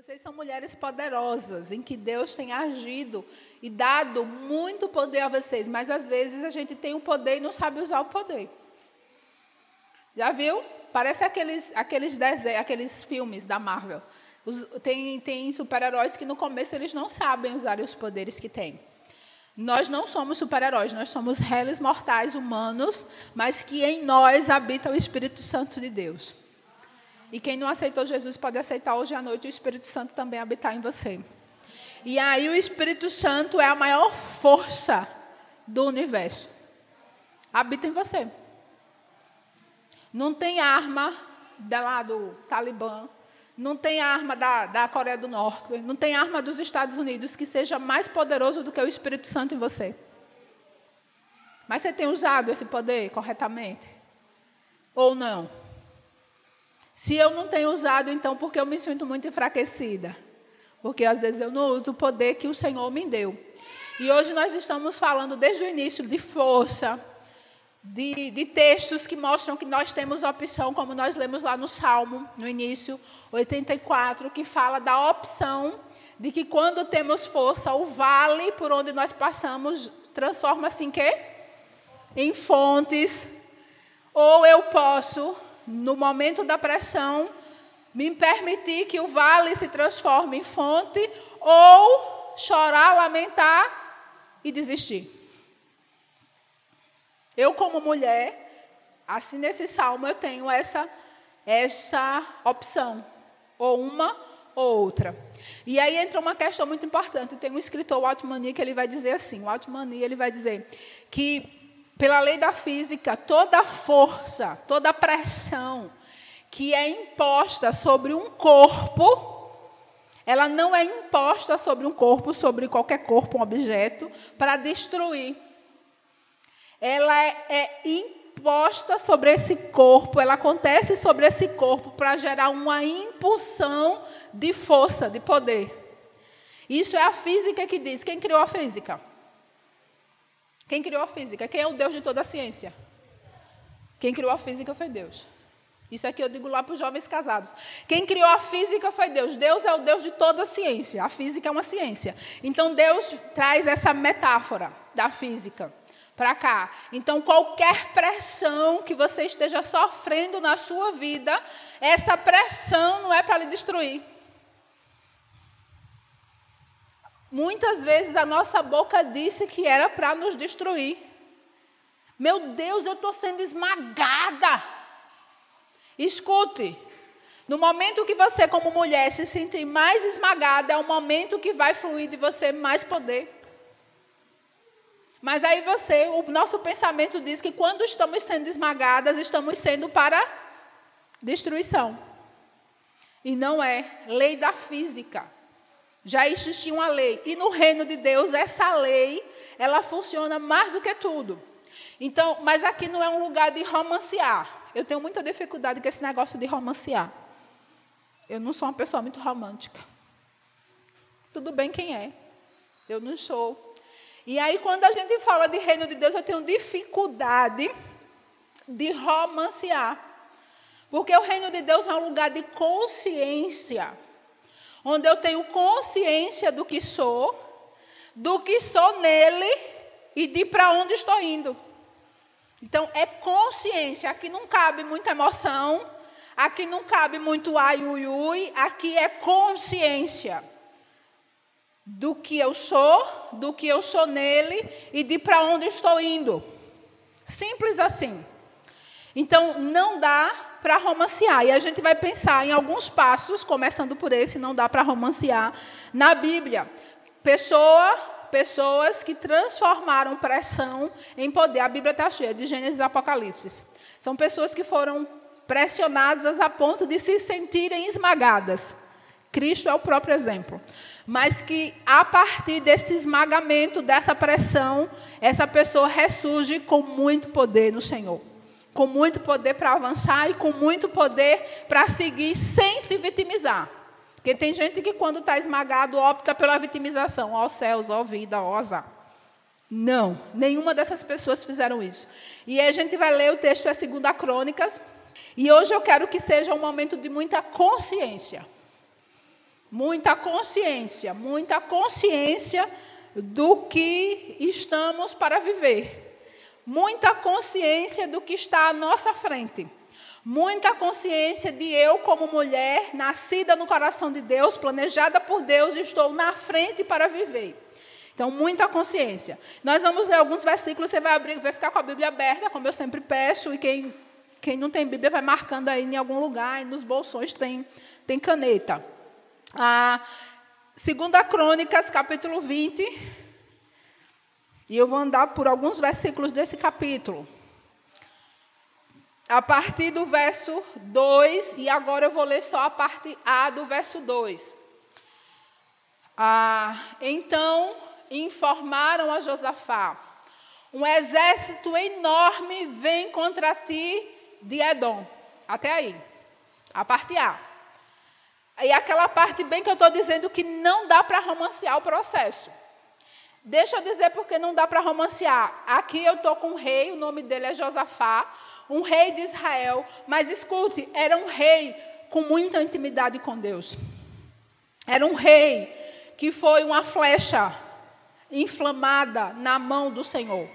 Vocês são mulheres poderosas, em que Deus tem agido e dado muito poder a vocês, mas às vezes a gente tem o poder e não sabe usar o poder. Já viu? Parece aqueles, aqueles, desenhos, aqueles filmes da Marvel. Os, tem tem super-heróis que no começo eles não sabem usar os poderes que têm. Nós não somos super-heróis, nós somos réis mortais humanos, mas que em nós habita o Espírito Santo de Deus. E quem não aceitou Jesus pode aceitar hoje à noite o Espírito Santo também habitar em você. E aí o Espírito Santo é a maior força do universo. Habita em você. Não tem arma da lá do Talibã, não tem arma da, da Coreia do Norte, não tem arma dos Estados Unidos que seja mais poderoso do que o Espírito Santo em você. Mas você tem usado esse poder corretamente? Ou não? Se eu não tenho usado, então, porque eu me sinto muito enfraquecida? Porque às vezes eu não uso o poder que o Senhor me deu. E hoje nós estamos falando desde o início de força, de, de, textos que mostram que nós temos opção, como nós lemos lá no Salmo, no início, 84, que fala da opção de que quando temos força, o vale por onde nós passamos transforma-se em quê? Em fontes. Ou eu posso no momento da pressão, me permitir que o vale se transforme em fonte ou chorar, lamentar e desistir. Eu, como mulher, assim nesse salmo, eu tenho essa, essa opção, ou uma ou outra. E aí entra uma questão muito importante. Tem um escritor, o Altmani, que ele vai dizer assim: o Altmani ele vai dizer que pela lei da física, toda força, toda pressão que é imposta sobre um corpo, ela não é imposta sobre um corpo, sobre qualquer corpo, um objeto, para destruir. Ela é, é imposta sobre esse corpo, ela acontece sobre esse corpo para gerar uma impulsão de força, de poder. Isso é a física que diz. Quem criou a física? Quem criou a física? Quem é o Deus de toda a ciência? Quem criou a física foi Deus. Isso aqui eu digo lá para os jovens casados. Quem criou a física foi Deus. Deus é o Deus de toda a ciência. A física é uma ciência. Então Deus traz essa metáfora da física para cá. Então qualquer pressão que você esteja sofrendo na sua vida, essa pressão não é para lhe destruir. Muitas vezes a nossa boca disse que era para nos destruir. Meu Deus, eu estou sendo esmagada. Escute, no momento que você, como mulher, se sentir mais esmagada, é o momento que vai fluir de você mais poder. Mas aí você, o nosso pensamento diz que quando estamos sendo esmagadas, estamos sendo para destruição. E não é lei da física já existia uma lei. E no reino de Deus, essa lei, ela funciona mais do que tudo. Então, mas aqui não é um lugar de romancear. Eu tenho muita dificuldade com esse negócio de romancear. Eu não sou uma pessoa muito romântica. Tudo bem quem é. Eu não sou. E aí, quando a gente fala de reino de Deus, eu tenho dificuldade de romancear. Porque o reino de Deus é um lugar de consciência onde eu tenho consciência do que sou, do que sou nele e de para onde estou indo. Então, é consciência. Aqui não cabe muita emoção, aqui não cabe muito ai, ui, ui, aqui é consciência do que eu sou, do que eu sou nele e de para onde estou indo. Simples assim. Então, não dá para romancear. E a gente vai pensar em alguns passos, começando por esse, não dá para romancear, na Bíblia. Pessoa, pessoas que transformaram pressão em poder. A Bíblia está cheia de Gênesis e Apocalipse. São pessoas que foram pressionadas a ponto de se sentirem esmagadas. Cristo é o próprio exemplo. Mas que a partir desse esmagamento, dessa pressão, essa pessoa ressurge com muito poder no Senhor com muito poder para avançar e com muito poder para seguir sem se vitimizar. Porque tem gente que, quando está esmagado, opta pela vitimização. Ó céus, ó vida, ó azar. Não, nenhuma dessas pessoas fizeram isso. E aí a gente vai ler o texto, é 2 Crônicas. E hoje eu quero que seja um momento de muita consciência. Muita consciência, muita consciência do que estamos para viver. Muita consciência do que está à nossa frente. Muita consciência de eu, como mulher, nascida no coração de Deus, planejada por Deus, estou na frente para viver. Então, muita consciência. Nós vamos ler alguns versículos, você vai abrir, vai ficar com a Bíblia aberta, como eu sempre peço, e quem, quem não tem Bíblia vai marcando aí em algum lugar, e nos bolsões tem, tem caneta. Ah, segunda Crônicas, capítulo 20. E eu vou andar por alguns versículos desse capítulo. A partir do verso 2, e agora eu vou ler só a parte A do verso 2. Ah, então informaram a Josafá: um exército enorme vem contra ti de Edom. Até aí. A parte A. E aquela parte bem que eu estou dizendo que não dá para romancear o processo. Deixa eu dizer porque não dá para romancear. Aqui eu estou com um rei, o nome dele é Josafá, um rei de Israel. Mas escute, era um rei com muita intimidade com Deus. Era um rei que foi uma flecha inflamada na mão do Senhor.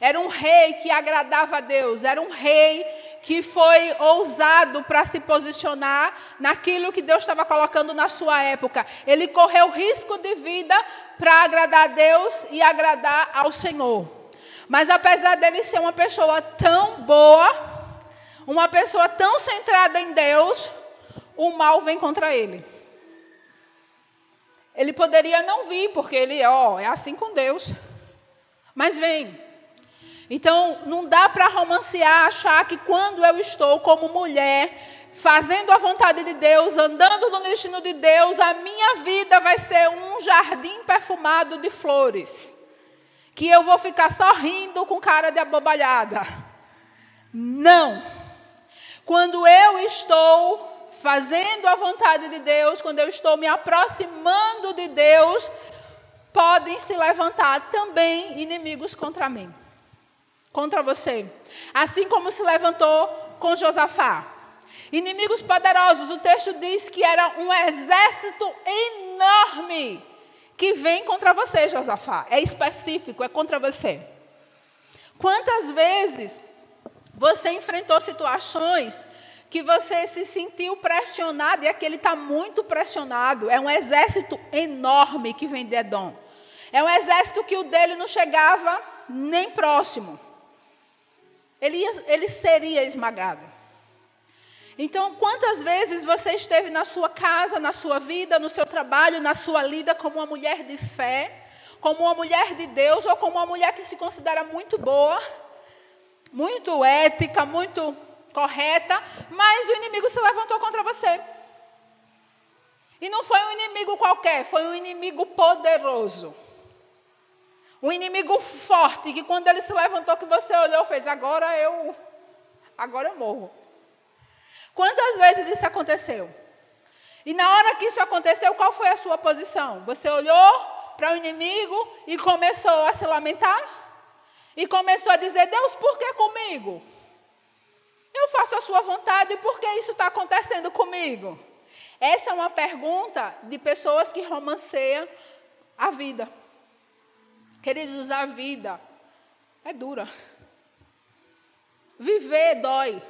Era um rei que agradava a Deus, era um rei que foi ousado para se posicionar naquilo que Deus estava colocando na sua época. Ele correu risco de vida para agradar a Deus e agradar ao Senhor. Mas apesar dele ser uma pessoa tão boa, uma pessoa tão centrada em Deus, o mal vem contra ele. Ele poderia não vir, porque ele, ó, é assim com Deus. Mas vem. Então, não dá para romancear, achar que quando eu estou como mulher, fazendo a vontade de Deus, andando no destino de Deus, a minha vida vai ser um jardim perfumado de flores. Que eu vou ficar sorrindo com cara de abobalhada. Não. Quando eu estou fazendo a vontade de Deus, quando eu estou me aproximando de Deus, podem se levantar também inimigos contra mim contra você. Assim como se levantou com Josafá. Inimigos poderosos, o texto diz que era um exército enorme que vem contra você, Josafá. É específico, é contra você. Quantas vezes você enfrentou situações que você se sentiu pressionado e aquele está muito pressionado? É um exército enorme que vem de Edom. É um exército que o dele não chegava nem próximo ele, ia, ele seria esmagado. Então, quantas vezes você esteve na sua casa, na sua vida, no seu trabalho, na sua lida como uma mulher de fé, como uma mulher de Deus ou como uma mulher que se considera muito boa, muito ética, muito correta, mas o inimigo se levantou contra você. E não foi um inimigo qualquer, foi um inimigo poderoso. Um inimigo forte que quando ele se levantou que você olhou fez agora eu agora eu morro. Quantas vezes isso aconteceu? E na hora que isso aconteceu, qual foi a sua posição? Você olhou para o inimigo e começou a se lamentar? E começou a dizer: Deus, por que comigo? Eu faço a sua vontade, por que isso está acontecendo comigo? Essa é uma pergunta de pessoas que romanceiam a vida. Queridos, a vida é dura. Viver dói.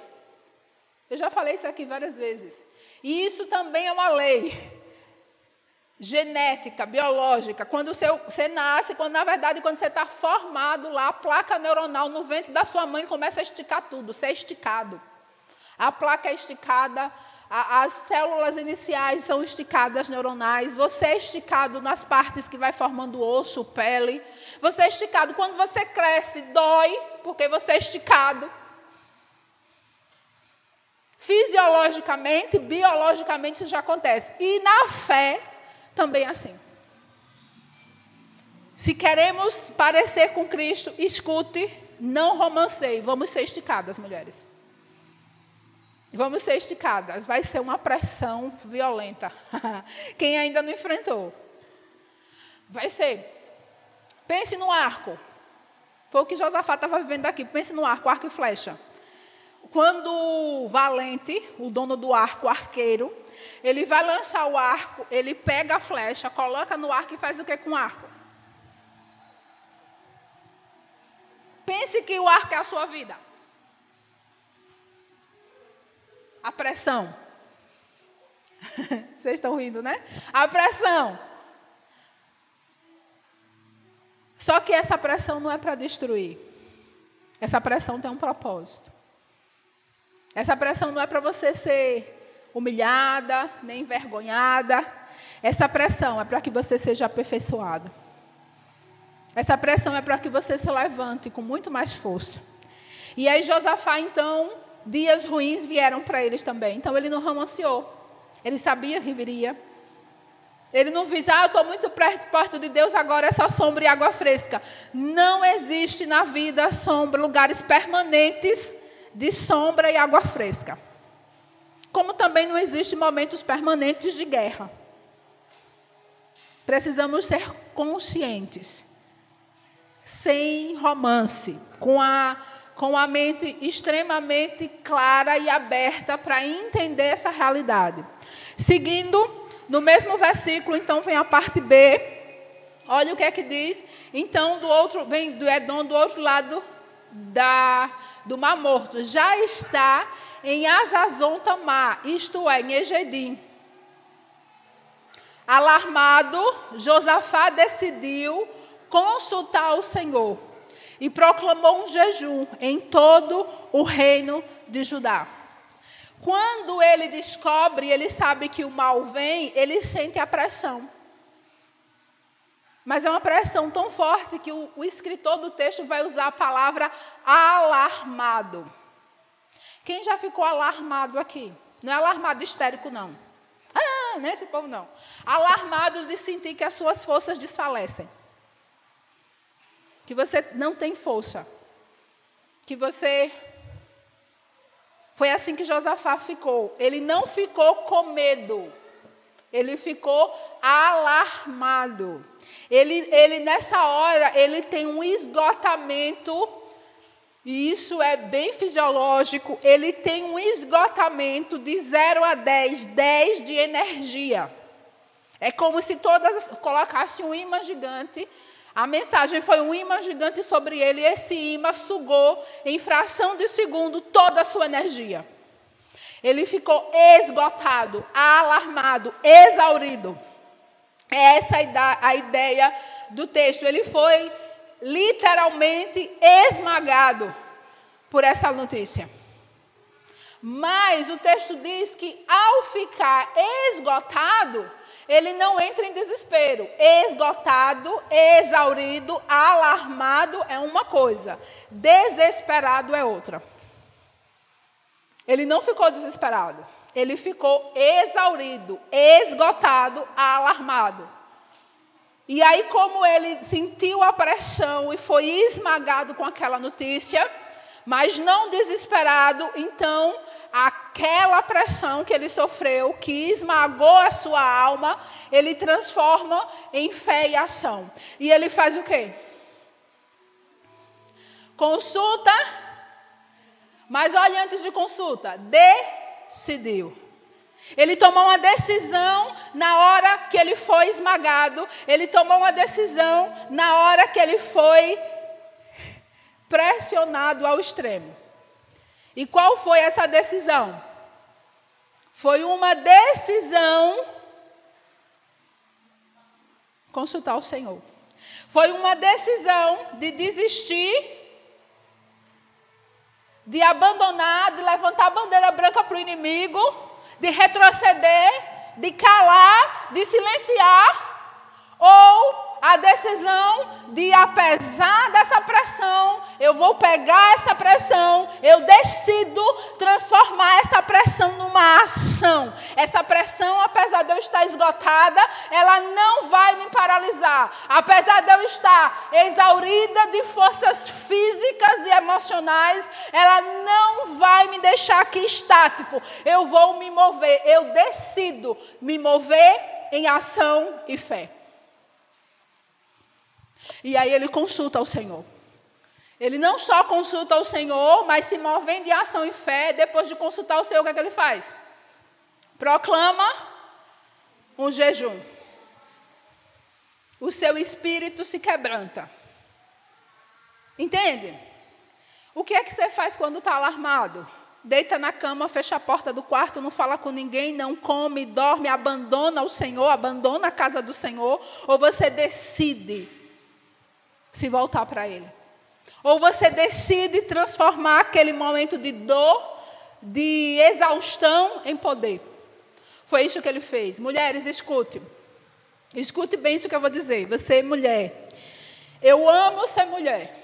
Eu já falei isso aqui várias vezes. E isso também é uma lei genética, biológica. Quando você, nasce, quando na verdade, quando você está formado lá, a placa neuronal no ventre da sua mãe começa a esticar tudo, você é esticado. A placa é esticada, as células iniciais são esticadas neuronais, você é esticado nas partes que vai formando osso, pele. Você é esticado. Quando você cresce, dói, porque você é esticado. Fisiologicamente, biologicamente, isso já acontece. E na fé, também é assim. Se queremos parecer com Cristo, escute, não romanceie. Vamos ser esticadas, mulheres. Vamos ser esticadas. Vai ser uma pressão violenta. Quem ainda não enfrentou. Vai ser. Pense no arco. Foi o que Josafá estava vivendo aqui. Pense no arco, arco e flecha. Quando valente, o dono do arco, arqueiro, Ele vai lançar o arco, ele pega a flecha, coloca no arco e faz o que com o arco? Pense que o arco é a sua vida. A pressão. Vocês estão rindo, né? A pressão. Só que essa pressão não é para destruir. Essa pressão tem um propósito. Essa pressão não é para você ser humilhada, nem envergonhada. Essa pressão é para que você seja aperfeiçoado. Essa pressão é para que você se levante com muito mais força. E aí Josafá, então, dias ruins vieram para eles também. Então ele não romanceou. Ele sabia que viria. Ele não diz, ah, eu estou muito perto de Deus, agora é só sombra e água fresca. Não existe na vida sombra, lugares permanentes de sombra e água fresca. Como também não existe momentos permanentes de guerra. Precisamos ser conscientes, sem romance, com a, com a mente extremamente clara e aberta para entender essa realidade. Seguindo no mesmo versículo, então, vem a parte B. Olha o que é que diz. Então, do outro, vem do Edom do outro lado da, do Mar Morto. Já está em Azazon Tamar, isto é, em Egedim. Alarmado, Josafá decidiu consultar o Senhor e proclamou um jejum em todo o reino de Judá. Quando ele descobre, ele sabe que o mal vem, ele sente a pressão. Mas é uma pressão tão forte que o, o escritor do texto vai usar a palavra alarmado. Quem já ficou alarmado aqui? Não é alarmado histérico, não. Ah, não é esse povo, não. Alarmado de sentir que as suas forças desfalecem. Que você não tem força. Que você foi assim que Josafá ficou. Ele não ficou com medo. Ele ficou alarmado. Ele, ele nessa hora, ele tem um esgotamento, e isso é bem fisiológico. Ele tem um esgotamento de 0 a 10, 10 de energia. É como se todas colocassem um imã gigante a mensagem foi um imã gigante sobre ele, e esse imã sugou, em fração de segundo, toda a sua energia. Ele ficou esgotado, alarmado, exaurido. É essa a ideia do texto. Ele foi literalmente esmagado por essa notícia. Mas o texto diz que ao ficar esgotado, ele não entra em desespero. Esgotado, exaurido, alarmado é uma coisa, desesperado é outra. Ele não ficou desesperado, ele ficou exaurido, esgotado, alarmado. E aí, como ele sentiu a pressão e foi esmagado com aquela notícia, mas não desesperado, então aquela pressão que ele sofreu, que esmagou a sua alma, ele transforma em fé e ação. E ele faz o quê? Consulta, mas olha antes de consulta, decidiu. Ele tomou uma decisão na hora que ele foi esmagado, ele tomou uma decisão na hora que ele foi pressionado ao extremo. E qual foi essa decisão? Foi uma decisão consultar o Senhor. Foi uma decisão de desistir, de abandonar, de levantar a bandeira branca para o inimigo, de retroceder, de calar, de silenciar, ou a decisão de, apesar dessa pressão, eu vou pegar essa pressão, eu decido transformar essa pressão numa ação. Essa pressão, apesar de eu estar esgotada, ela não vai me paralisar. Apesar de eu estar exaurida de forças físicas e emocionais, ela não vai me deixar aqui estático. Eu vou me mover, eu decido me mover em ação e fé. E aí ele consulta o Senhor. Ele não só consulta o Senhor, mas se movendo em ação e fé, depois de consultar o Senhor, o que, é que ele faz? proclama um jejum. O seu espírito se quebranta. Entende? O que é que você faz quando está alarmado? Deita na cama, fecha a porta do quarto, não fala com ninguém, não come, dorme, abandona o Senhor, abandona a casa do Senhor, ou você decide se voltar para Ele? Ou você decide transformar aquele momento de dor, de exaustão, em poder? Foi isso que ele fez. Mulheres, escute. Escute bem isso que eu vou dizer. Você, mulher. Eu amo ser mulher.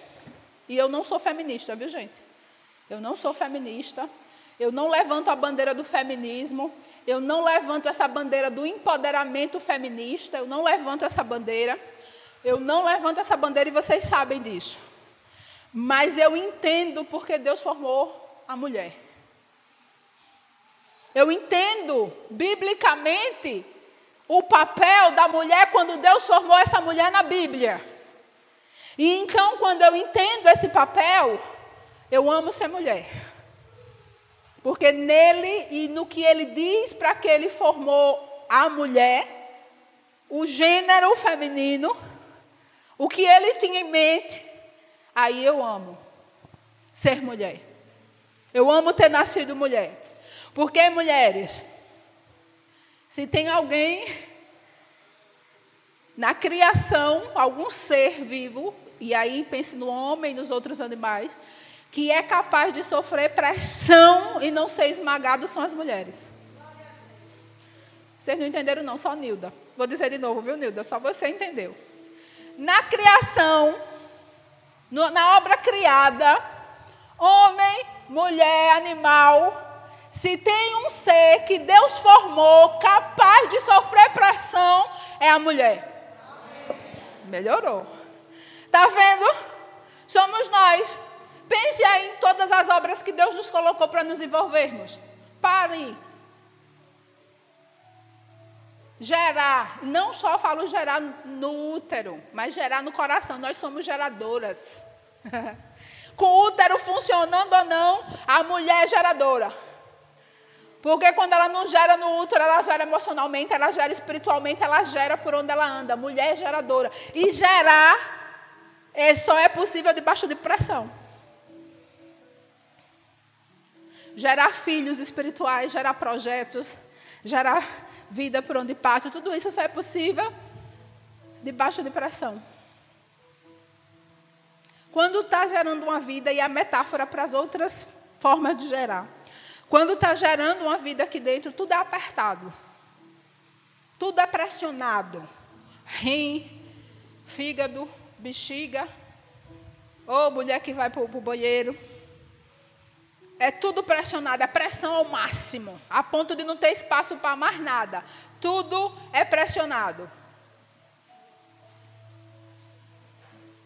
E eu não sou feminista, viu, gente? Eu não sou feminista. Eu não levanto a bandeira do feminismo. Eu não levanto essa bandeira do empoderamento feminista. Eu não levanto essa bandeira. Eu não levanto essa bandeira e vocês sabem disso. Mas eu entendo porque Deus formou a mulher. Eu entendo biblicamente o papel da mulher quando Deus formou essa mulher na Bíblia. E então, quando eu entendo esse papel, eu amo ser mulher. Porque nele e no que ele diz para que ele formou a mulher, o gênero feminino, o que ele tinha em mente, aí eu amo ser mulher. Eu amo ter nascido mulher. Porque, mulheres, se tem alguém na criação, algum ser vivo, e aí pense no homem e nos outros animais, que é capaz de sofrer pressão e não ser esmagado são as mulheres. Vocês não entenderam, não, só Nilda. Vou dizer de novo, viu, Nilda? Só você entendeu. Na criação, no, na obra criada, homem, mulher, animal, se tem um ser que Deus formou capaz de sofrer pressão, é a mulher. Melhorou. Está vendo? Somos nós. Pense aí em todas as obras que Deus nos colocou para nos envolvermos. Pare. Gerar. Não só falo gerar no útero, mas gerar no coração. Nós somos geradoras. Com o útero funcionando ou não, a mulher é geradora. Porque quando ela não gera no útero, ela gera emocionalmente, ela gera espiritualmente, ela gera por onde ela anda. Mulher é geradora. E gerar é, só é possível debaixo de pressão. Gerar filhos espirituais, gerar projetos, gerar vida por onde passa, tudo isso só é possível debaixo de pressão. Quando está gerando uma vida, e a metáfora para as outras formas de gerar. Quando está gerando uma vida aqui dentro, tudo é apertado. Tudo é pressionado. Rim, fígado, bexiga. Ou mulher que vai para o banheiro. É tudo pressionado, é pressão ao máximo, a ponto de não ter espaço para mais nada. Tudo é pressionado.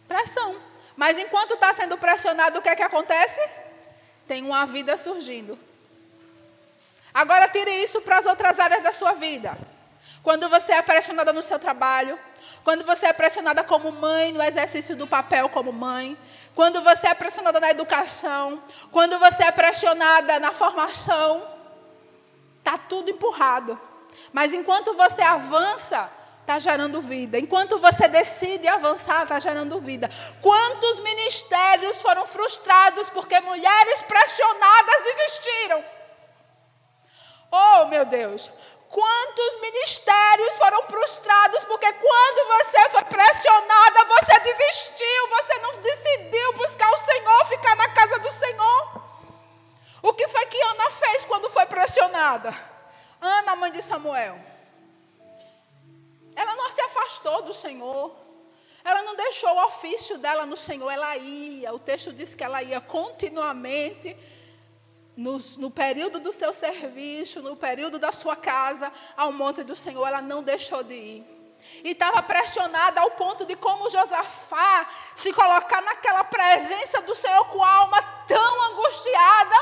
Pressão. Mas enquanto está sendo pressionado, o que é que acontece? Tem uma vida surgindo. Agora tire isso para as outras áreas da sua vida. Quando você é pressionada no seu trabalho, quando você é pressionada como mãe no exercício do papel como mãe, quando você é pressionada na educação, quando você é pressionada na formação, está tudo empurrado. Mas enquanto você avança, está gerando vida. Enquanto você decide avançar, está gerando vida. Quantos ministérios foram frustrados porque mulheres pressionadas desistiram? Oh, meu Deus! Quantos ministérios foram frustrados porque quando você foi pressionada, você desistiu, você não decidiu buscar o Senhor, ficar na casa do Senhor? O que foi que Ana fez quando foi pressionada? Ana, mãe de Samuel. Ela não se afastou do Senhor. Ela não deixou o ofício dela no Senhor, ela ia. O texto diz que ela ia continuamente no, no, período do seu serviço, no período da sua casa, ao monte do Senhor, ela não deixou de ir. E estava pressionada ao ponto de como Josafá se colocar naquela presença do Senhor com a alma tão angustiada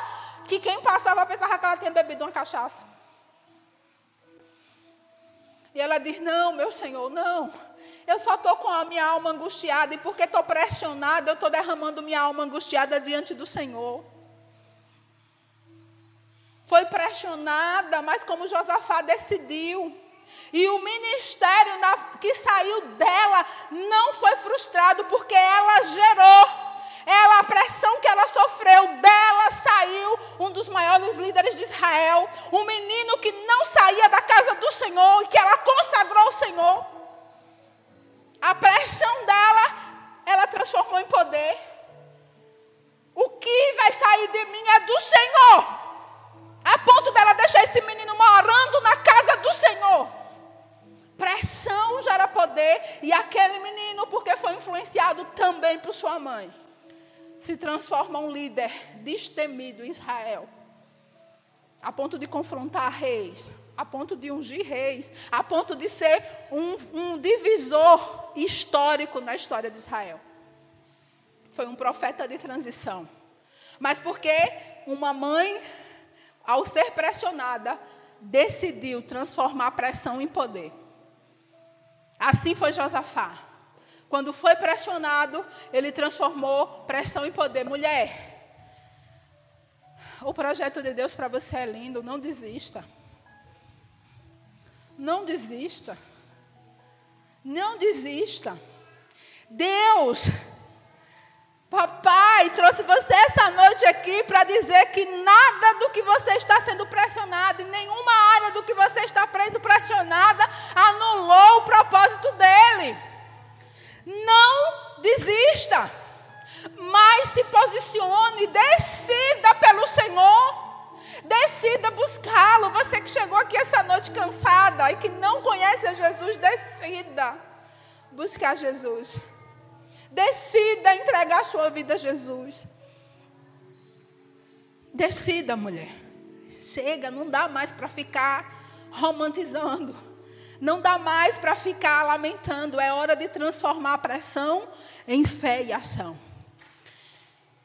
que quem passava pensava que ela tinha bebido uma cachaça. E ela diz: Não, meu Senhor, não. Eu só estou com a minha alma angustiada, e porque estou pressionada, eu estou derramando minha alma angustiada diante do Senhor. Foi pressionada, mas como Josafá decidiu. E o ministério na, que saiu dela não foi frustrado, porque ela gerou. Ela, a pressão que ela sofreu, dela saiu um dos maiores líderes de Israel. Um menino que não saía da casa do Senhor e que ela consagrou ao Senhor. A pressão dela, ela transformou em poder. O que vai sair de mim é do Senhor. A ponto dela deixar esse menino morando na casa do Senhor. Pressão gera poder. E aquele menino, porque foi influenciado também por sua mãe, se transforma um líder destemido em Israel. A ponto de confrontar reis, a ponto de ungir reis, a ponto de ser um, um divisor histórico na história de Israel. Foi um profeta de transição. Mas porque uma mãe ao ser pressionada, decidiu transformar a pressão em poder. Assim foi Josafá. Quando foi pressionado, ele transformou pressão em poder. Mulher, o projeto de Deus para você é lindo, não desista. Não desista. Não desista. Deus Papai trouxe você essa noite aqui para dizer que nada do que você está sendo pressionado, em nenhuma área do que você está sendo pressionada, anulou o propósito dele. Não desista, mas se posicione, decida pelo Senhor. Decida buscá-lo. Você que chegou aqui essa noite cansada e que não conhece a Jesus, decida buscar Jesus. Decida entregar a sua vida a Jesus. Decida, mulher. Chega, não dá mais para ficar romantizando. Não dá mais para ficar lamentando. É hora de transformar a pressão em fé e ação.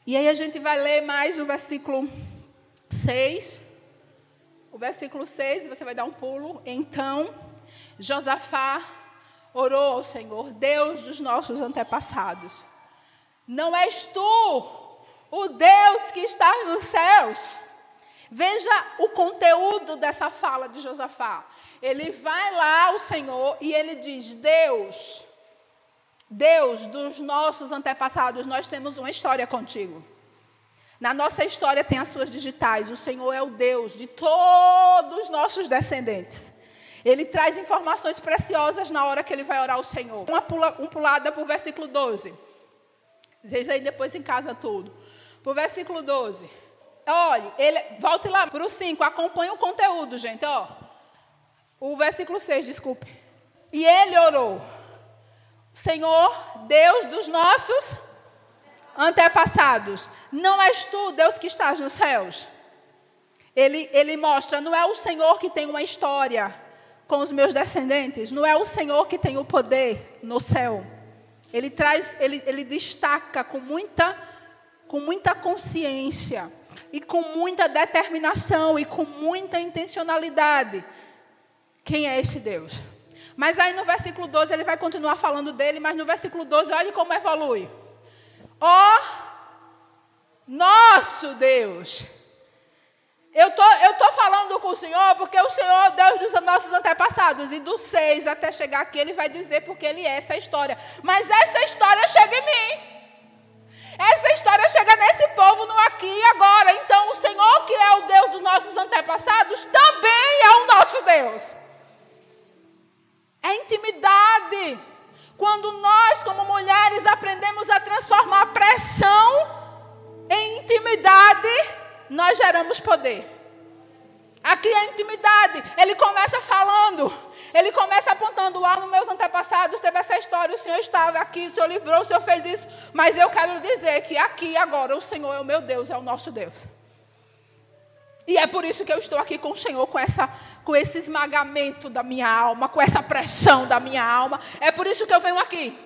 E aí a gente vai ler mais o versículo 6. O versículo 6, você vai dar um pulo. Então, Josafá orou Senhor, Deus dos nossos antepassados. Não és tu o Deus que estás nos céus. Veja o conteúdo dessa fala de Josafá. Ele vai lá ao Senhor e ele diz: Deus, Deus dos nossos antepassados, nós temos uma história contigo. Na nossa história tem as suas digitais. O Senhor é o Deus de todos os nossos descendentes. Ele traz informações preciosas na hora que ele vai orar ao Senhor. Uma pula, um pulada para o versículo 12. Vocês leem depois em casa tudo. Para o versículo 12. Olhe, ele, volte lá para o 5, acompanhe o conteúdo, gente. Ó. O versículo 6, desculpe. E ele orou: Senhor, Deus dos nossos antepassados, não és tu, Deus que estás nos céus. Ele, ele mostra, não é o Senhor que tem uma história com os meus descendentes, não é o Senhor que tem o poder no céu. Ele traz, ele, ele destaca com muita, com muita consciência e com muita determinação e com muita intencionalidade quem é esse Deus. Mas aí no versículo 12 ele vai continuar falando dele, mas no versículo 12 olhe como evolui. Ó nosso Deus eu tô, estou tô falando com o Senhor porque o Senhor Deus dos nossos antepassados. E do 6 até chegar aqui, Ele vai dizer porque Ele é essa história. Mas essa história chega em mim. Essa história chega nesse nós geramos poder. Aqui é intimidade. Ele começa falando. Ele começa apontando lá nos meus antepassados, teve essa história, o Senhor estava aqui, o Senhor livrou, o Senhor fez isso. Mas eu quero dizer que aqui agora o Senhor é o meu Deus, é o nosso Deus. E é por isso que eu estou aqui com o Senhor, com, essa, com esse esmagamento da minha alma, com essa pressão da minha alma. É por isso que eu venho aqui.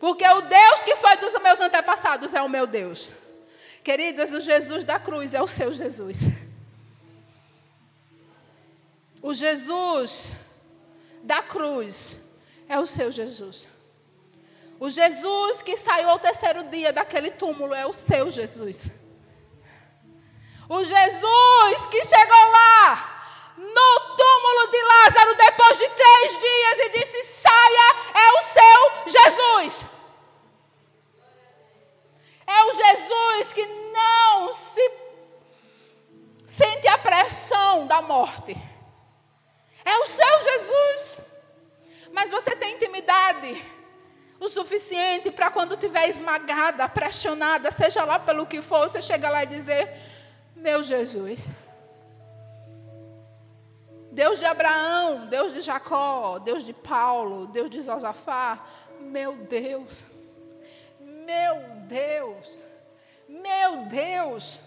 Porque o Deus que foi dos meus antepassados é o meu Deus. Queridas, o Jesus da cruz é o seu Jesus. O Jesus da cruz é o seu Jesus. O Jesus que saiu ao terceiro dia daquele túmulo é o seu Jesus. O Jesus que chegou lá no túmulo de Lázaro depois de três dias e disse: saia, é o seu Jesus. É o Jesus que não se sente a pressão da morte. É o seu Jesus. Mas você tem intimidade o suficiente para quando estiver esmagada, pressionada, seja lá pelo que for, você chega lá e dizer: Meu Jesus. Deus de Abraão, Deus de Jacó, Deus de Paulo, Deus de Josafá, meu Deus, Deus, meu Deus.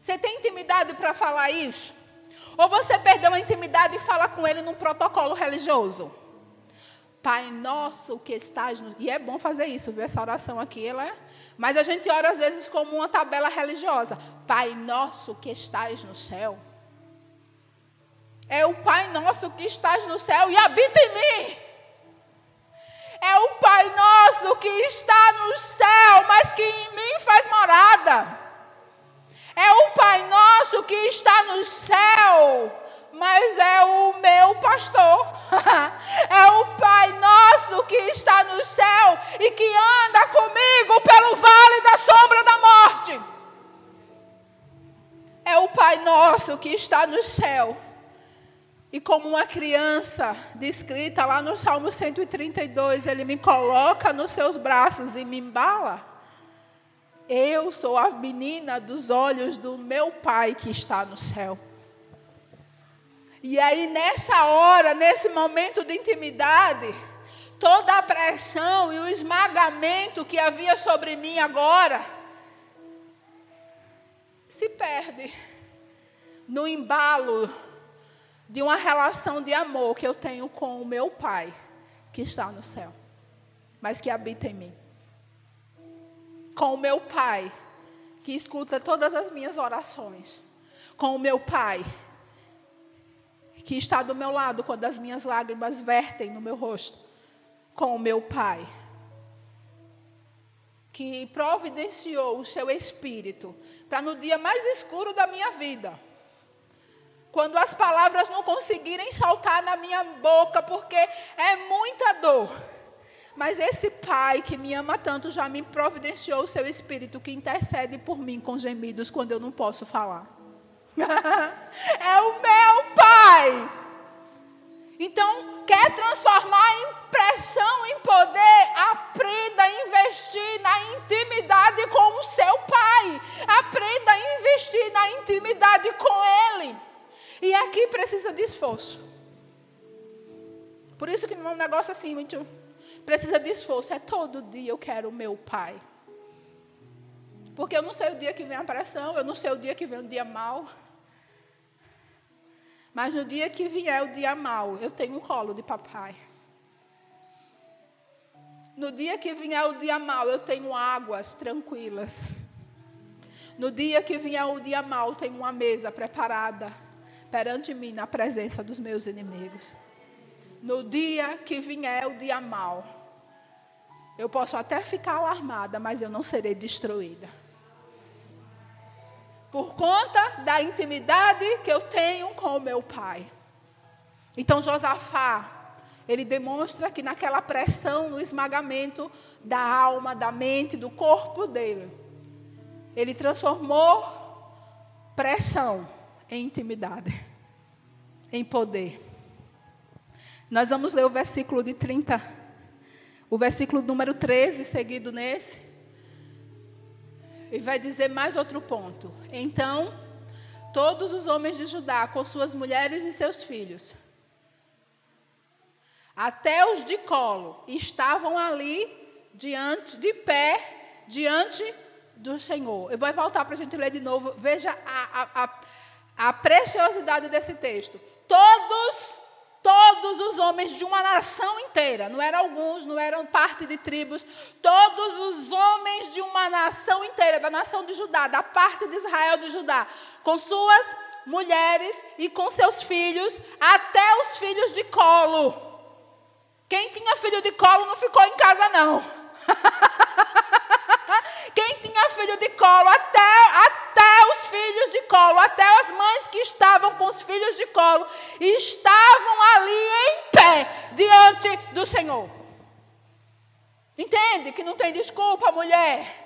Você tem intimidade para falar isso? Ou você perdeu a intimidade e fala com ele num protocolo religioso? Pai nosso que estás no... E é bom fazer isso, viu? Essa oração aqui, ela é... Mas a gente ora às vezes como uma tabela religiosa. Pai nosso que estás no céu. É o Pai nosso que estás no céu e habita em mim. É o Pai nosso que está no céu, mas que em mim faz morada. É o Pai nosso que está no céu, mas é o meu pastor. é o Pai nosso que está no céu e que anda comigo pelo vale da sombra da morte. É o Pai nosso que está no céu. E como uma criança descrita lá no Salmo 132, ele me coloca nos seus braços e me embala. Eu sou a menina dos olhos do meu Pai que está no céu. E aí, nessa hora, nesse momento de intimidade, toda a pressão e o esmagamento que havia sobre mim agora se perde no embalo de uma relação de amor que eu tenho com o meu Pai, que está no céu, mas que habita em mim. Com o meu pai, que escuta todas as minhas orações, com o meu pai, que está do meu lado quando as minhas lágrimas vertem no meu rosto, com o meu pai, que providenciou o seu espírito para no dia mais escuro da minha vida, quando as palavras não conseguirem saltar na minha boca, porque é muita dor mas esse Pai que me ama tanto já me providenciou o seu Espírito que intercede por mim com gemidos quando eu não posso falar. é o meu Pai. Então, quer transformar em pressão em poder? Aprenda a investir na intimidade com o seu Pai. Aprenda a investir na intimidade com Ele. E aqui precisa de esforço. Por isso que não é um negócio assim muito Precisa de esforço. É todo dia eu quero o meu pai. Porque eu não sei o dia que vem a pressão, eu não sei o dia que vem o dia mal. Mas no dia que vier o dia mal, eu tenho um colo de papai. No dia que vier o dia mal, eu tenho águas tranquilas. No dia que vier o dia mal, tenho uma mesa preparada perante mim na presença dos meus inimigos no dia que vier o dia mal, eu posso até ficar alarmada, mas eu não serei destruída. Por conta da intimidade que eu tenho com o meu pai. Então, Josafá, ele demonstra que naquela pressão, no esmagamento da alma, da mente, do corpo dele, ele transformou pressão em intimidade, em poder. Nós vamos ler o versículo de 30, o versículo número 13, seguido nesse. E vai dizer mais outro ponto. Então, todos os homens de Judá, com suas mulheres e seus filhos, até os de colo, estavam ali diante, de pé, diante do Senhor. Eu vou voltar para a gente ler de novo. Veja a, a, a, a preciosidade desse texto. Todos todos os homens de uma nação inteira, não eram alguns, não eram parte de tribos, todos os homens de uma nação inteira, da nação de Judá, da parte de Israel de Judá, com suas mulheres e com seus filhos, até os filhos de colo. Quem tinha filho de colo não ficou em casa, não. Quem tinha filho de colo, até, até os filhos de colo, até as mães que estavam com os filhos de colo, estavam ali em pé diante do Senhor. Entende que não tem desculpa, mulher?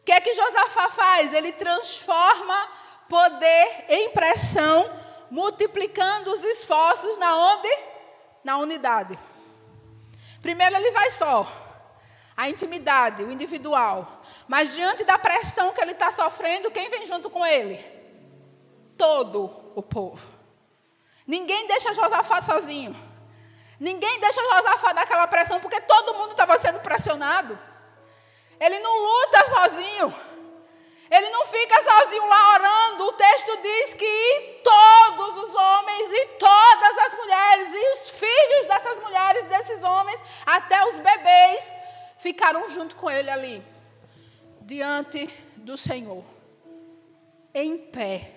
O que é que Josafá faz? Ele transforma poder em pressão, multiplicando os esforços na onde? Na unidade. Primeiro ele vai só, a intimidade, o individual. Mas diante da pressão que ele está sofrendo, quem vem junto com ele? Todo o povo. Ninguém deixa Josafá sozinho. Ninguém deixa Josafá daquela pressão, porque todo mundo estava sendo pressionado. Ele não luta sozinho. Ele não fica sozinho lá orando. O texto diz que todos os homens e todas as mulheres e os filhos dessas mulheres, desses homens, até os bebês, ficaram junto com ele ali, diante do Senhor, em pé.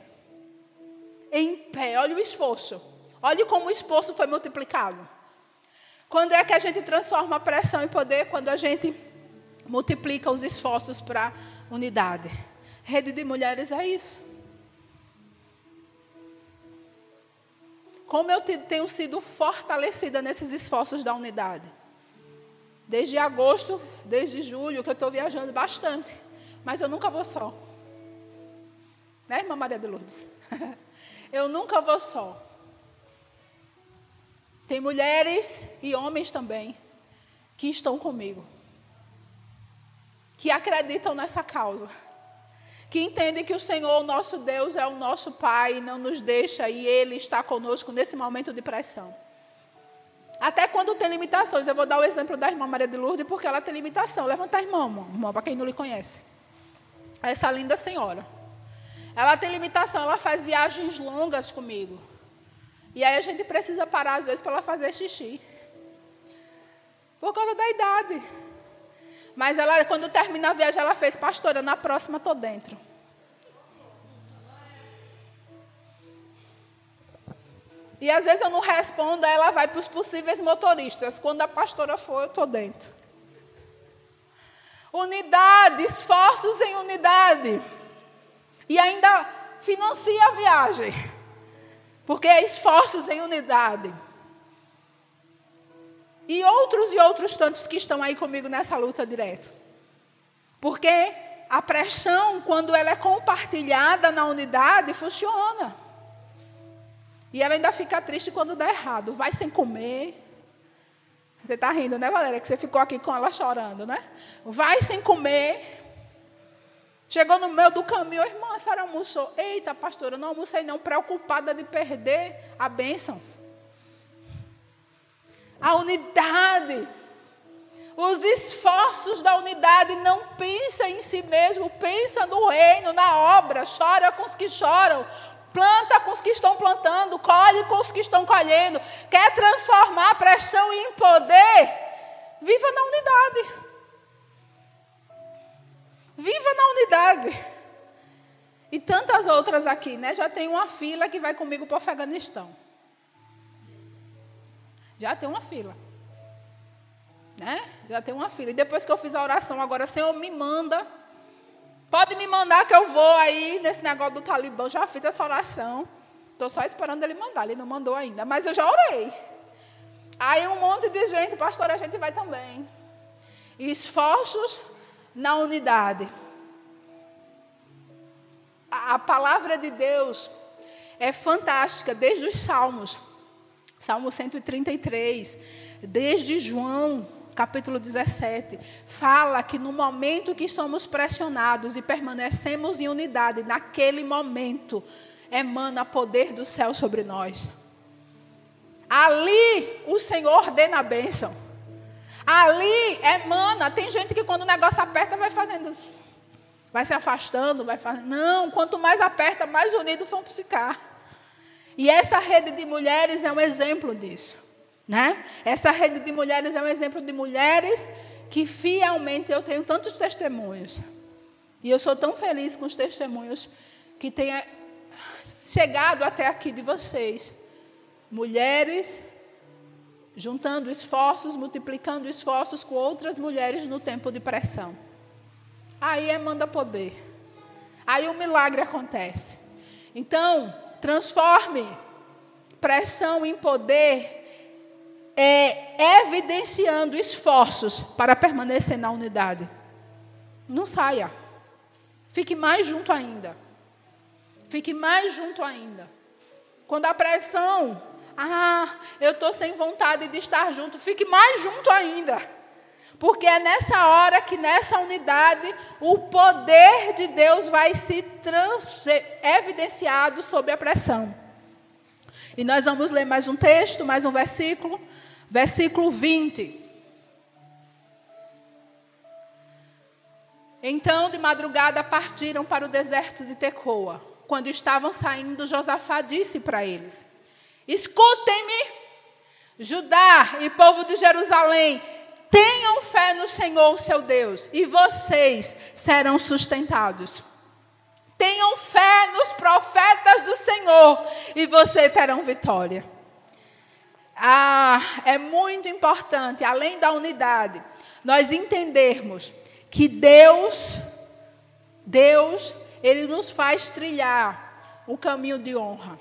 Em pé. Olha o esforço. Olha como o esforço foi multiplicado. Quando é que a gente transforma a pressão em poder? Quando a gente multiplica os esforços para unidade. Rede de mulheres é isso. Como eu tenho sido fortalecida nesses esforços da unidade. Desde agosto, desde julho, que eu estou viajando bastante. Mas eu nunca vou só. Né, irmã Maria de Lourdes? eu nunca vou só. Tem mulheres e homens também que estão comigo. Que acreditam nessa causa que entendem que o Senhor, nosso Deus, é o nosso Pai e não nos deixa e Ele está conosco nesse momento de pressão. Até quando tem limitações. Eu vou dar o exemplo da irmã Maria de Lourdes, porque ela tem limitação. Levanta a irmã, irmã, para quem não lhe conhece. Essa linda senhora. Ela tem limitação, ela faz viagens longas comigo. E aí a gente precisa parar, às vezes, para ela fazer xixi. Por causa da idade. Mas ela, quando termina a viagem, ela fez, pastora, na próxima estou dentro. E às vezes eu não respondo, aí ela vai para os possíveis motoristas. Quando a pastora for, eu estou dentro. Unidade, esforços em unidade. E ainda financia a viagem. Porque é esforços em unidade. E outros e outros tantos que estão aí comigo nessa luta direto. Porque a pressão, quando ela é compartilhada na unidade, funciona. E ela ainda fica triste quando dá errado. Vai sem comer. Você está rindo, né, Valéria? Que você ficou aqui com ela chorando, né? Vai sem comer. Chegou no meio do caminho, irmã, a senhora almoçou. Eita, pastora, não almocei não, preocupada de perder a bênção a unidade. Os esforços da unidade não pensa em si mesmo, pensa no reino, na obra, chora com os que choram, planta com os que estão plantando, colhe com os que estão colhendo. Quer transformar a pressão em poder? Viva na unidade. Viva na unidade. E tantas outras aqui, né? Já tem uma fila que vai comigo para o Afeganistão. Já tem uma fila. Né? Já tem uma fila. E depois que eu fiz a oração, agora, Senhor, me manda. Pode me mandar que eu vou aí nesse negócio do Talibã. Já fiz essa oração. Estou só esperando ele mandar. Ele não mandou ainda. Mas eu já orei. Aí um monte de gente, pastor, a gente vai também. Esforços na unidade. A, a palavra de Deus é fantástica, desde os Salmos. Salmo 133, desde João, capítulo 17, fala que no momento que somos pressionados e permanecemos em unidade, naquele momento emana poder do céu sobre nós. Ali o Senhor ordena a bênção. Ali emana. Tem gente que quando o negócio aperta vai fazendo. Vai se afastando, vai fazendo. Não, quanto mais aperta, mais unidos vão ficar. E essa rede de mulheres é um exemplo disso. Né? Essa rede de mulheres é um exemplo de mulheres que fielmente eu tenho tantos testemunhos. E eu sou tão feliz com os testemunhos que tenha chegado até aqui de vocês. Mulheres juntando esforços, multiplicando esforços com outras mulheres no tempo de pressão. Aí é manda poder. aí o milagre acontece. Então, transforme pressão em poder é, evidenciando esforços para permanecer na unidade. Não saia. Fique mais junto ainda. Fique mais junto ainda. Quando a pressão, ah, eu estou sem vontade de estar junto, fique mais junto ainda. Porque é nessa hora que nessa unidade o poder de Deus vai se evidenciado sobre a pressão. E nós vamos ler mais um texto, mais um versículo, versículo 20. Então, de madrugada, partiram para o deserto de Tecoa. Quando estavam saindo, Josafá disse para eles: Escutem-me, Judá e povo de Jerusalém, tenham fé no Senhor, seu Deus, e vocês serão sustentados. Tenham fé nos profetas do Senhor, e vocês terão vitória. Ah, é muito importante, além da unidade, nós entendermos que Deus, Deus ele nos faz trilhar o caminho de honra.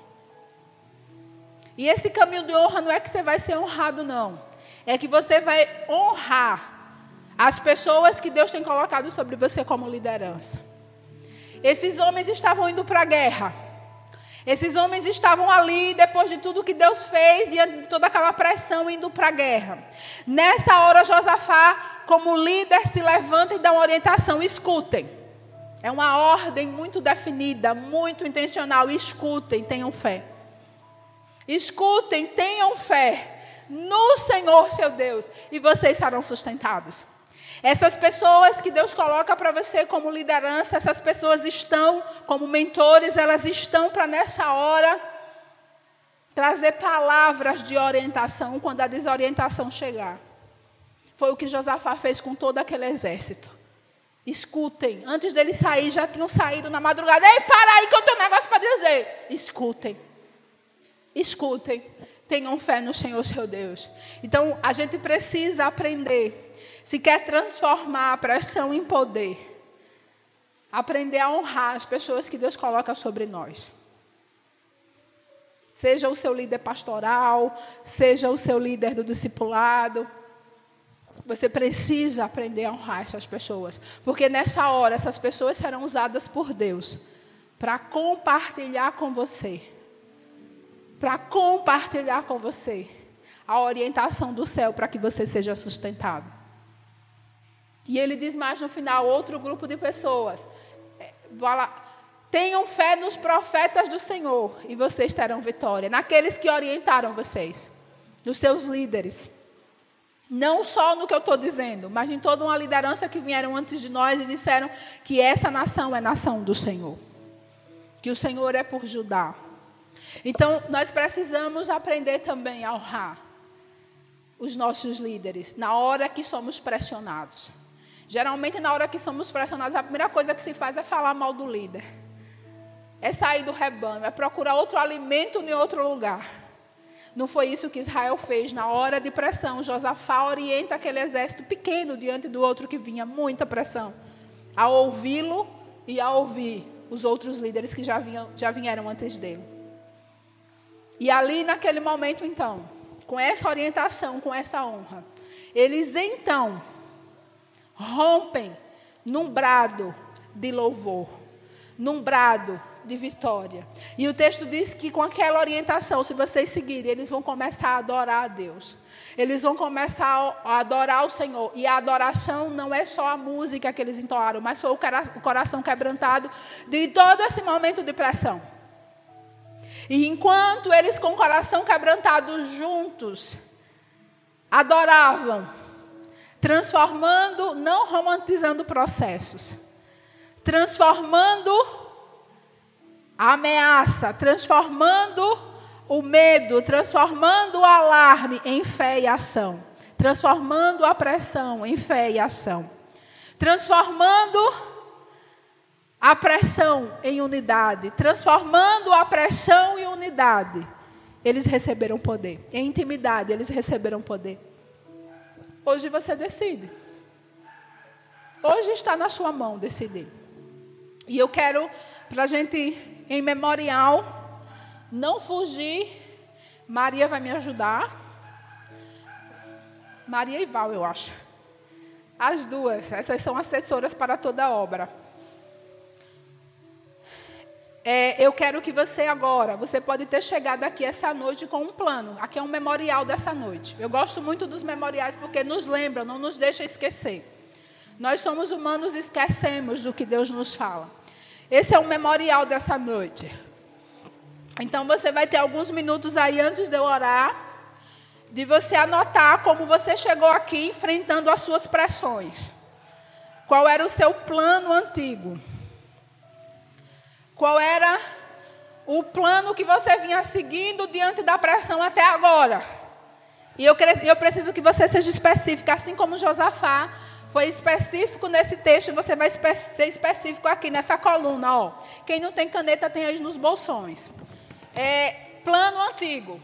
E esse caminho de honra não é que você vai ser honrado, não. É que você vai honrar as pessoas que Deus tem colocado sobre você como liderança. Esses homens estavam indo para a guerra. Esses homens estavam ali, depois de tudo que Deus fez, diante de toda aquela pressão, indo para a guerra. Nessa hora, Josafá, como líder, se levanta e dá uma orientação: escutem. É uma ordem muito definida, muito intencional. Escutem, tenham fé. Escutem, tenham fé no Senhor seu Deus, e vocês serão sustentados. Essas pessoas que Deus coloca para você como liderança, essas pessoas estão como mentores, elas estão para nessa hora trazer palavras de orientação quando a desorientação chegar. Foi o que Josafá fez com todo aquele exército. Escutem. Antes dele sair, já tinham saído na madrugada. Ei, para aí que eu tenho um negócio para dizer. Escutem. Escutem. Tenham fé no Senhor seu Deus. Então, a gente precisa aprender. Se quer transformar a pressão em poder, aprender a honrar as pessoas que Deus coloca sobre nós. Seja o seu líder pastoral, seja o seu líder do discipulado, você precisa aprender a honrar essas pessoas. Porque nessa hora, essas pessoas serão usadas por Deus para compartilhar com você. Para compartilhar com você a orientação do céu para que você seja sustentado. E ele diz mais no final: outro grupo de pessoas. É, tenham fé nos profetas do Senhor e vocês terão vitória. Naqueles que orientaram vocês, nos seus líderes. Não só no que eu estou dizendo, mas em toda uma liderança que vieram antes de nós e disseram que essa nação é nação do Senhor. Que o Senhor é por Judá. Então, nós precisamos aprender também a honrar os nossos líderes na hora que somos pressionados. Geralmente, na hora que somos pressionados, a primeira coisa que se faz é falar mal do líder. É sair do rebanho, é procurar outro alimento em outro lugar. Não foi isso que Israel fez. Na hora de pressão, Josafá orienta aquele exército pequeno diante do outro que vinha, muita pressão, a ouvi-lo e a ouvir os outros líderes que já, vinham, já vieram antes dele. E ali, naquele momento, então, com essa orientação, com essa honra, eles então rompem num brado de louvor, num brado de vitória. E o texto diz que com aquela orientação, se vocês seguirem, eles vão começar a adorar a Deus. Eles vão começar a adorar o Senhor. E a adoração não é só a música que eles entoaram, mas foi o coração quebrantado de todo esse momento de pressão. E enquanto eles com o coração quebrantado juntos adoravam, transformando, não romantizando processos, transformando a ameaça, transformando o medo, transformando o alarme em fé e ação, transformando a pressão em fé e ação, transformando a pressão em unidade, transformando a pressão em unidade. Eles receberam poder. Em intimidade, eles receberam poder. Hoje você decide. Hoje está na sua mão decidir. E eu quero, para a gente, em memorial, não fugir. Maria vai me ajudar. Maria e Val, eu acho. As duas, essas são assessoras para toda a obra. É, eu quero que você agora, você pode ter chegado aqui essa noite com um plano. Aqui é um memorial dessa noite. Eu gosto muito dos memoriais porque nos lembram, não nos deixa esquecer. Nós somos humanos e esquecemos do que Deus nos fala. Esse é um memorial dessa noite. Então você vai ter alguns minutos aí antes de eu orar, de você anotar como você chegou aqui enfrentando as suas pressões. Qual era o seu plano antigo? Qual era o plano que você vinha seguindo diante da pressão até agora? E eu, eu preciso que você seja específico, assim como Josafá foi específico nesse texto, você vai ser específico aqui nessa coluna. Ó. Quem não tem caneta tem aí nos bolsões. É, plano antigo.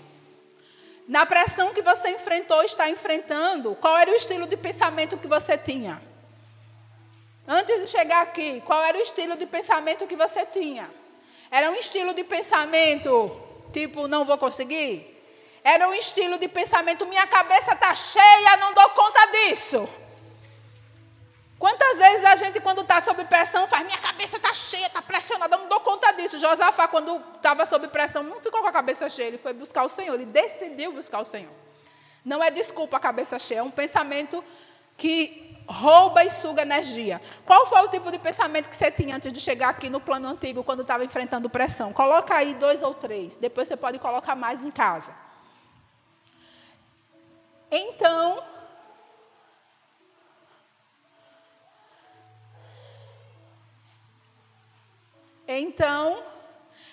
Na pressão que você enfrentou, está enfrentando, qual era o estilo de pensamento que você tinha? Antes de chegar aqui, qual era o estilo de pensamento que você tinha? Era um estilo de pensamento tipo, não vou conseguir? Era um estilo de pensamento, minha cabeça está cheia, não dou conta disso. Quantas vezes a gente, quando está sob pressão, faz, minha cabeça está cheia, está pressionada, não dou conta disso. Josafá, quando estava sob pressão, não ficou com a cabeça cheia, ele foi buscar o Senhor, ele decidiu buscar o Senhor. Não é desculpa a cabeça cheia, é um pensamento que rouba e suga energia. Qual foi o tipo de pensamento que você tinha antes de chegar aqui no plano antigo, quando estava enfrentando pressão? Coloca aí dois ou três. Depois você pode colocar mais em casa. Então, então,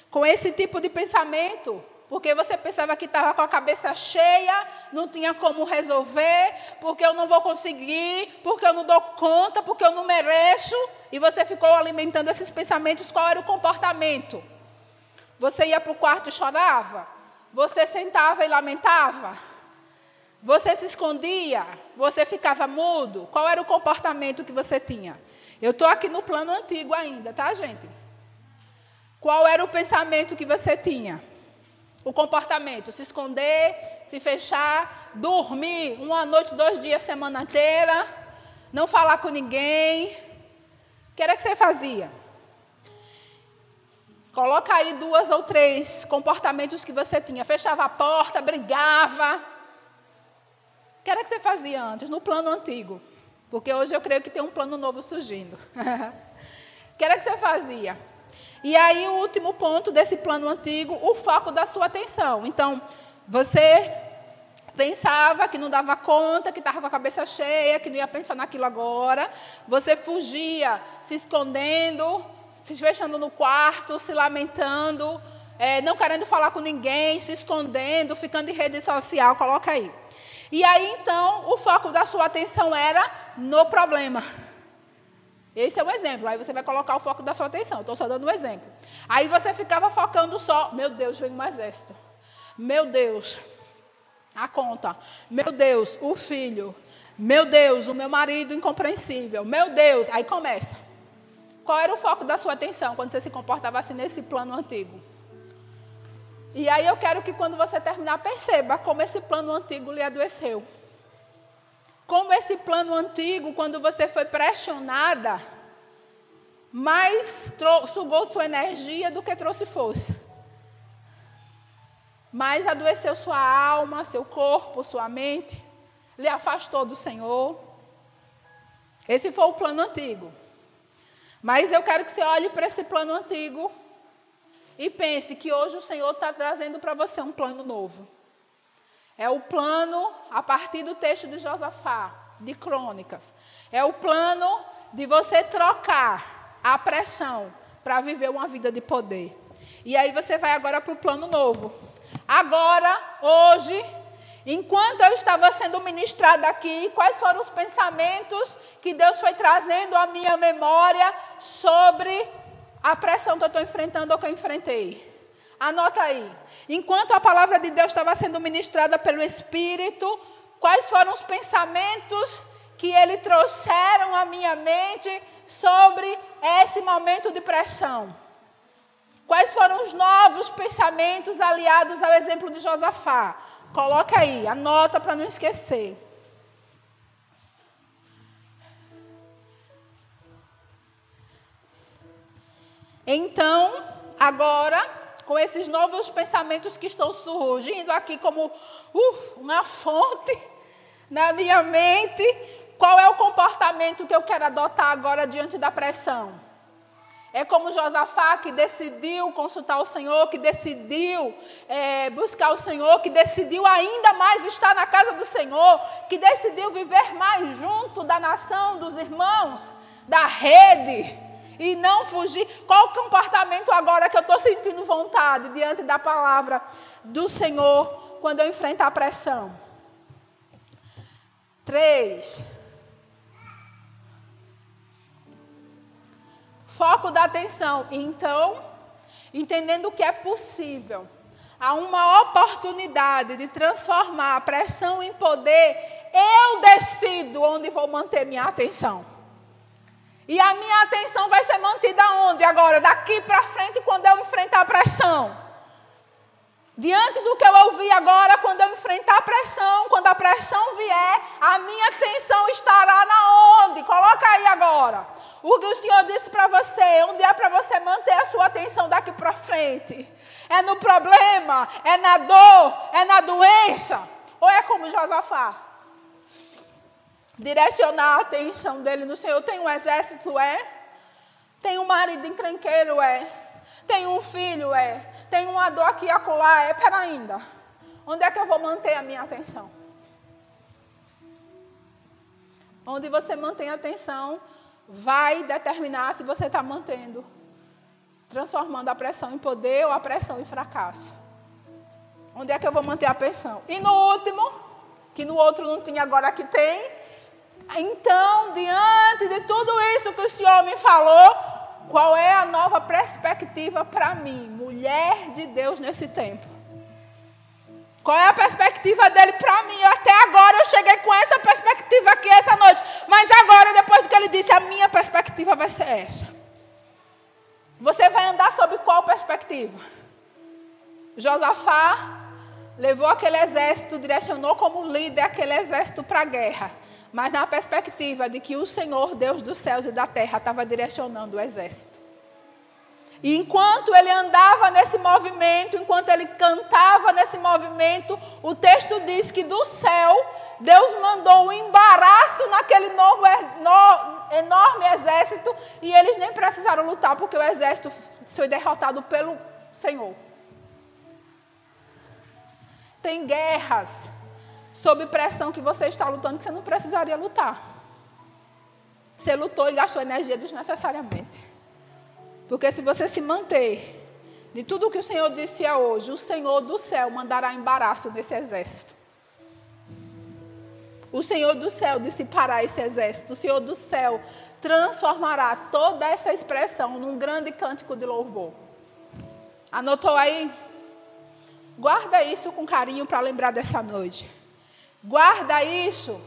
com esse tipo de pensamento, porque você pensava que estava com a cabeça cheia, não tinha como resolver, porque eu não vou conseguir, porque eu não dou conta, porque eu não mereço, e você ficou alimentando esses pensamentos. Qual era o comportamento? Você ia para o quarto e chorava? Você sentava e lamentava? Você se escondia? Você ficava mudo? Qual era o comportamento que você tinha? Eu estou aqui no plano antigo ainda, tá, gente? Qual era o pensamento que você tinha? O comportamento, se esconder, se fechar, dormir uma noite, dois dias, semana inteira, não falar com ninguém. O que era que você fazia? Coloca aí duas ou três comportamentos que você tinha. Fechava a porta, brigava. O que era que você fazia antes, no plano antigo? Porque hoje eu creio que tem um plano novo surgindo. o que era que você fazia? E aí, o último ponto desse plano antigo, o foco da sua atenção. Então, você pensava que não dava conta, que estava com a cabeça cheia, que não ia pensar naquilo agora. Você fugia, se escondendo, se fechando no quarto, se lamentando, é, não querendo falar com ninguém, se escondendo, ficando em rede social. Coloca aí. E aí, então, o foco da sua atenção era no problema. Esse é um exemplo. Aí você vai colocar o foco da sua atenção. Estou só dando um exemplo. Aí você ficava focando só, meu Deus, vem mais exército. Meu Deus, a conta. Meu Deus, o filho. Meu Deus, o meu marido incompreensível. Meu Deus, aí começa. Qual era o foco da sua atenção quando você se comportava assim nesse plano antigo? E aí eu quero que quando você terminar, perceba como esse plano antigo lhe adoeceu como esse plano antigo, quando você foi pressionada, mais sugou sua energia do que trouxe força. Mais adoeceu sua alma, seu corpo, sua mente, lhe afastou do Senhor. Esse foi o plano antigo. Mas eu quero que você olhe para esse plano antigo e pense que hoje o Senhor está trazendo para você um plano novo. É o plano a partir do texto de Josafá, de Crônicas. É o plano de você trocar a pressão para viver uma vida de poder. E aí você vai agora para o plano novo. Agora, hoje, enquanto eu estava sendo ministrada aqui, quais foram os pensamentos que Deus foi trazendo à minha memória sobre a pressão que eu estou enfrentando ou que eu enfrentei? Anota aí. Enquanto a palavra de Deus estava sendo ministrada pelo Espírito, quais foram os pensamentos que ele trouxeram à minha mente sobre esse momento de pressão? Quais foram os novos pensamentos aliados ao exemplo de Josafá? Coloca aí, anota para não esquecer. Então, agora, com esses novos pensamentos que estão surgindo aqui como uh, uma fonte na minha mente, qual é o comportamento que eu quero adotar agora diante da pressão? É como Josafá que decidiu consultar o Senhor, que decidiu é, buscar o Senhor, que decidiu ainda mais estar na casa do Senhor, que decidiu viver mais junto da nação, dos irmãos, da rede e não fugir. Qual o comportamento agora que eu estou sentindo vontade diante da palavra do Senhor quando eu enfrentar a pressão? Três. foco da atenção. Então, entendendo que é possível, há uma oportunidade de transformar a pressão em poder, eu decido onde vou manter minha atenção. E a minha atenção vai ser mantida onde agora? Daqui para frente, quando eu enfrentar a pressão. Diante do que eu ouvi agora, quando eu enfrentar a pressão, quando a pressão vier, a minha atenção estará na onde? Coloca aí agora. O que o Senhor disse para você, onde é para você manter a sua atenção daqui para frente? É no problema? É na dor? É na doença? Ou é como Josafá? Direcionar a atenção dele no Senhor. Tem um exército? É. Tem um marido encrenqueiro? É. Tem um filho? É. Tem uma dor aqui e acolá? É. Pera ainda. Onde é que eu vou manter a minha atenção? Onde você mantém a atenção, vai determinar se você está mantendo, transformando a pressão em poder ou a pressão em fracasso. Onde é que eu vou manter a pressão? E no último, que no outro não tinha, agora aqui tem. Então, diante de tudo isso que o Senhor me falou, qual é a nova perspectiva para mim, mulher de Deus nesse tempo? Qual é a perspectiva dele para mim? Até agora eu cheguei com essa perspectiva aqui essa noite. Mas agora, depois do que ele disse, a minha perspectiva vai ser essa. Você vai andar sob qual perspectiva? Josafá levou aquele exército, direcionou como líder aquele exército para a guerra. Mas na perspectiva de que o Senhor, Deus dos céus e da terra, estava direcionando o exército. E enquanto ele andava nesse movimento, enquanto ele cantava nesse movimento, o texto diz que do céu Deus mandou um embaraço naquele novo, no, enorme exército e eles nem precisaram lutar porque o exército foi derrotado pelo Senhor. Tem guerras sob pressão que você está lutando que você não precisaria lutar. Você lutou e gastou energia desnecessariamente. Porque se você se manter de tudo o que o Senhor disse hoje, o Senhor do céu mandará embaraço nesse exército. O Senhor do céu dissipará esse exército. O Senhor do céu transformará toda essa expressão num grande cântico de louvor. Anotou aí? Guarda isso com carinho para lembrar dessa noite. Guarda isso,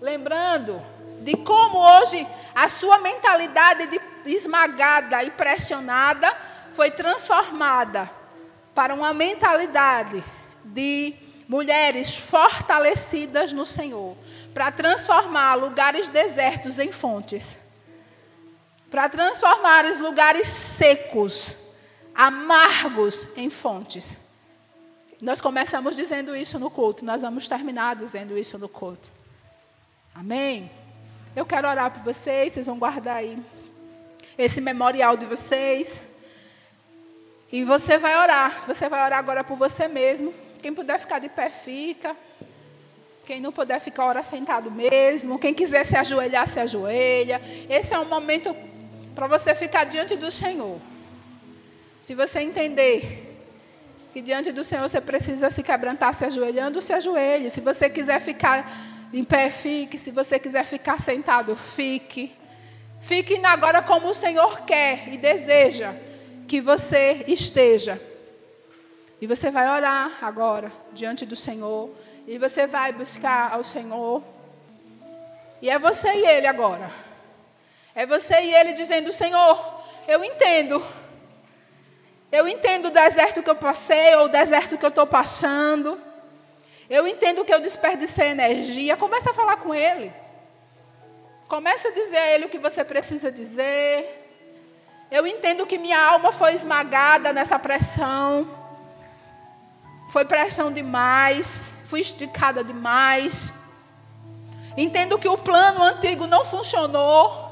lembrando de como hoje a sua mentalidade de esmagada e pressionada foi transformada para uma mentalidade de mulheres fortalecidas no Senhor, para transformar lugares desertos em fontes, para transformar os lugares secos, amargos em fontes. Nós começamos dizendo isso no culto, nós vamos terminar dizendo isso no culto. Amém? Eu quero orar por vocês, vocês vão guardar aí esse memorial de vocês. E você vai orar. Você vai orar agora por você mesmo. Quem puder ficar de pé, fica. Quem não puder ficar, ora sentado mesmo. Quem quiser se ajoelhar, se ajoelha. Esse é um momento para você ficar diante do Senhor. Se você entender que diante do Senhor você precisa se quebrantar se ajoelhando, se ajoelhe. Se você quiser ficar em pé, fique. Se você quiser ficar sentado, fique. Fique agora como o Senhor quer e deseja que você esteja. E você vai orar agora diante do Senhor. E você vai buscar ao Senhor. E é você e Ele agora. É você e ele dizendo: Senhor, eu entendo. Eu entendo o deserto que eu passei ou o deserto que eu estou passando. Eu entendo que eu desperdicei energia. Começa a falar com ele. Começa a dizer a ele o que você precisa dizer. Eu entendo que minha alma foi esmagada nessa pressão. Foi pressão demais. Fui esticada demais. Entendo que o plano antigo não funcionou.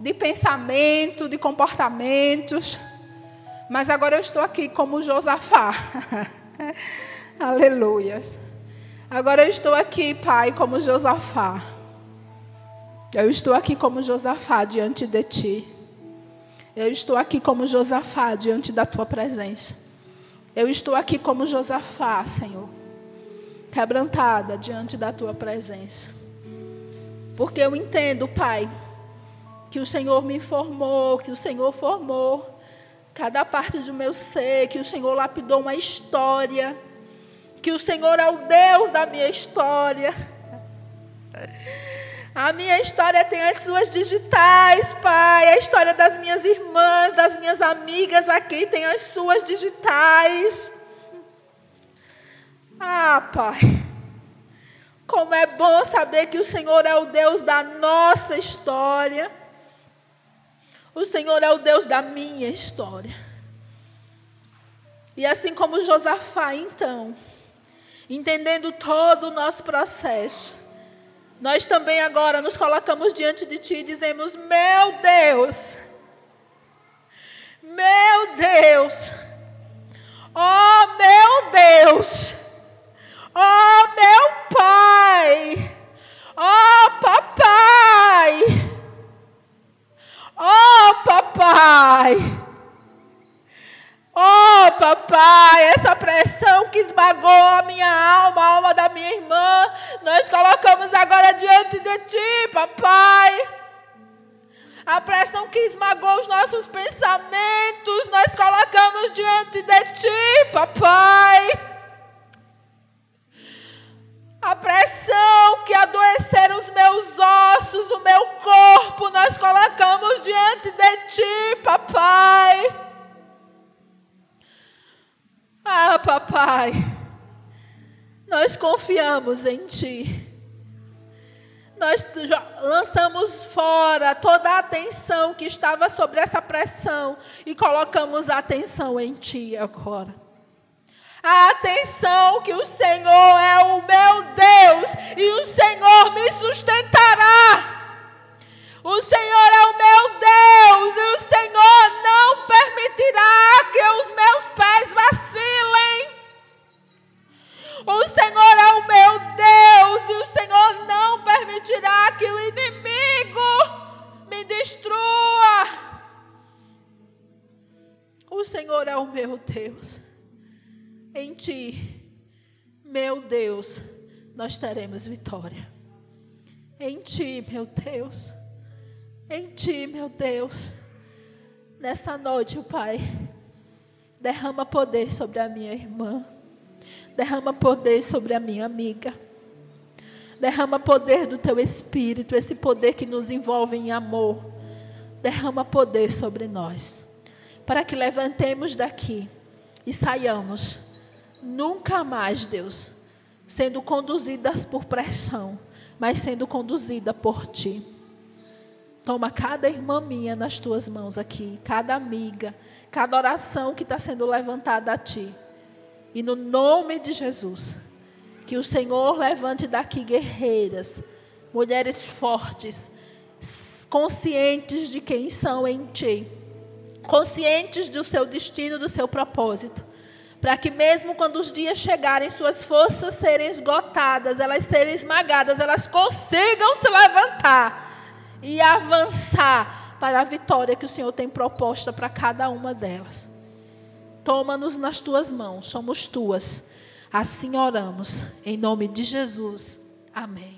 De pensamento, de comportamentos. Mas agora eu estou aqui como Josafá. Aleluias. Agora eu estou aqui, Pai, como Josafá. Eu estou aqui como Josafá diante de ti. Eu estou aqui como Josafá diante da tua presença. Eu estou aqui como Josafá, Senhor, quebrantada diante da tua presença. Porque eu entendo, Pai, que o Senhor me formou, que o Senhor formou cada parte do meu ser, que o Senhor lapidou uma história, que o Senhor é o Deus da minha história. A minha história tem as suas digitais, Pai. A história das minhas irmãs, das minhas amigas aqui tem as suas digitais. Ah, Pai. Como é bom saber que o Senhor é o Deus da nossa história. O Senhor é o Deus da minha história. E assim como Josafá, então, entendendo todo o nosso processo, nós também agora nos colocamos diante de Ti e dizemos: Meu Deus, meu Deus, oh meu Deus, oh meu Pai, oh Papai. Oh, papai! Oh, papai, essa pressão que esmagou a minha alma, a alma da minha irmã, nós colocamos agora diante de ti, papai. A pressão que esmagou os nossos pensamentos, nós colocamos diante de ti, papai a pressão que adoeceram os meus ossos, o meu corpo, nós colocamos diante de ti, papai. Ah, papai, nós confiamos em ti. Nós lançamos fora toda a atenção que estava sobre essa pressão e colocamos a atenção em ti agora. Atenção, que o Senhor é o meu Deus e o Senhor me sustentará. O Senhor é o meu Deus nós teremos vitória. Em Ti, meu Deus, em Ti, meu Deus, nesta noite, Pai, derrama poder sobre a minha irmã, derrama poder sobre a minha amiga. Derrama poder do teu espírito, esse poder que nos envolve em amor. Derrama poder sobre nós, para que levantemos daqui e saiamos Nunca mais, Deus, sendo conduzida por pressão, mas sendo conduzida por Ti. Toma cada irmã minha nas tuas mãos aqui, cada amiga, cada oração que está sendo levantada a Ti. E no nome de Jesus, que o Senhor levante daqui guerreiras, mulheres fortes, conscientes de quem são em Ti, conscientes do seu destino, do seu propósito para que mesmo quando os dias chegarem, suas forças serem esgotadas, elas serem esmagadas, elas consigam se levantar e avançar para a vitória que o Senhor tem proposta para cada uma delas. Toma-nos nas tuas mãos, somos tuas. Assim oramos, em nome de Jesus. Amém.